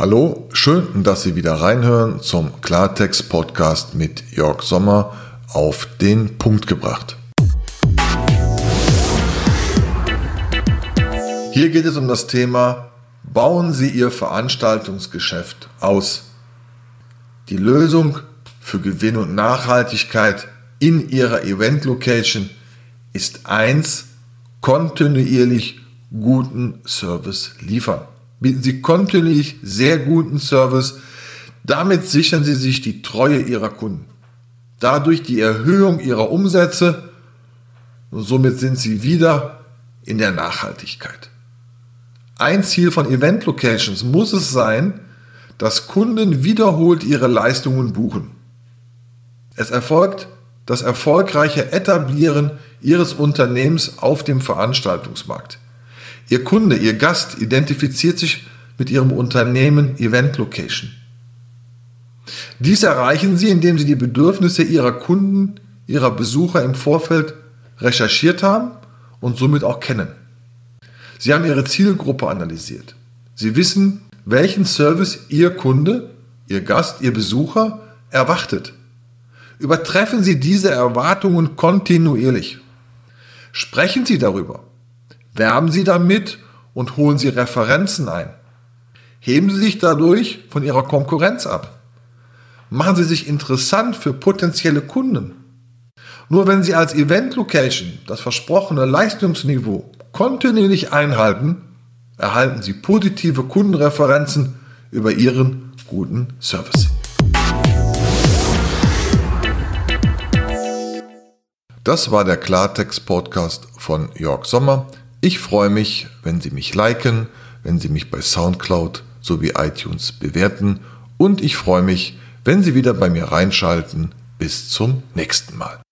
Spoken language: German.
Hallo, schön, dass Sie wieder reinhören zum Klartext-Podcast mit Jörg Sommer auf den Punkt gebracht. Hier geht es um das Thema, bauen Sie Ihr Veranstaltungsgeschäft aus. Die Lösung für Gewinn und Nachhaltigkeit in Ihrer Event-Location ist eins, kontinuierlich guten Service liefern bieten Sie kontinuierlich sehr guten Service. Damit sichern Sie sich die Treue Ihrer Kunden. Dadurch die Erhöhung Ihrer Umsätze und somit sind Sie wieder in der Nachhaltigkeit. Ein Ziel von Event Locations muss es sein, dass Kunden wiederholt ihre Leistungen buchen. Es erfolgt das erfolgreiche Etablieren Ihres Unternehmens auf dem Veranstaltungsmarkt. Ihr Kunde, Ihr Gast identifiziert sich mit Ihrem Unternehmen Event Location. Dies erreichen Sie, indem Sie die Bedürfnisse Ihrer Kunden, Ihrer Besucher im Vorfeld recherchiert haben und somit auch kennen. Sie haben Ihre Zielgruppe analysiert. Sie wissen, welchen Service Ihr Kunde, Ihr Gast, Ihr Besucher erwartet. Übertreffen Sie diese Erwartungen kontinuierlich. Sprechen Sie darüber. Werben Sie damit und holen Sie Referenzen ein. Heben Sie sich dadurch von Ihrer Konkurrenz ab. Machen Sie sich interessant für potenzielle Kunden. Nur wenn Sie als Event Location das versprochene Leistungsniveau kontinuierlich einhalten, erhalten Sie positive Kundenreferenzen über Ihren guten Service. Das war der Klartext-Podcast von Jörg Sommer. Ich freue mich, wenn Sie mich liken, wenn Sie mich bei SoundCloud sowie iTunes bewerten und ich freue mich, wenn Sie wieder bei mir reinschalten. Bis zum nächsten Mal.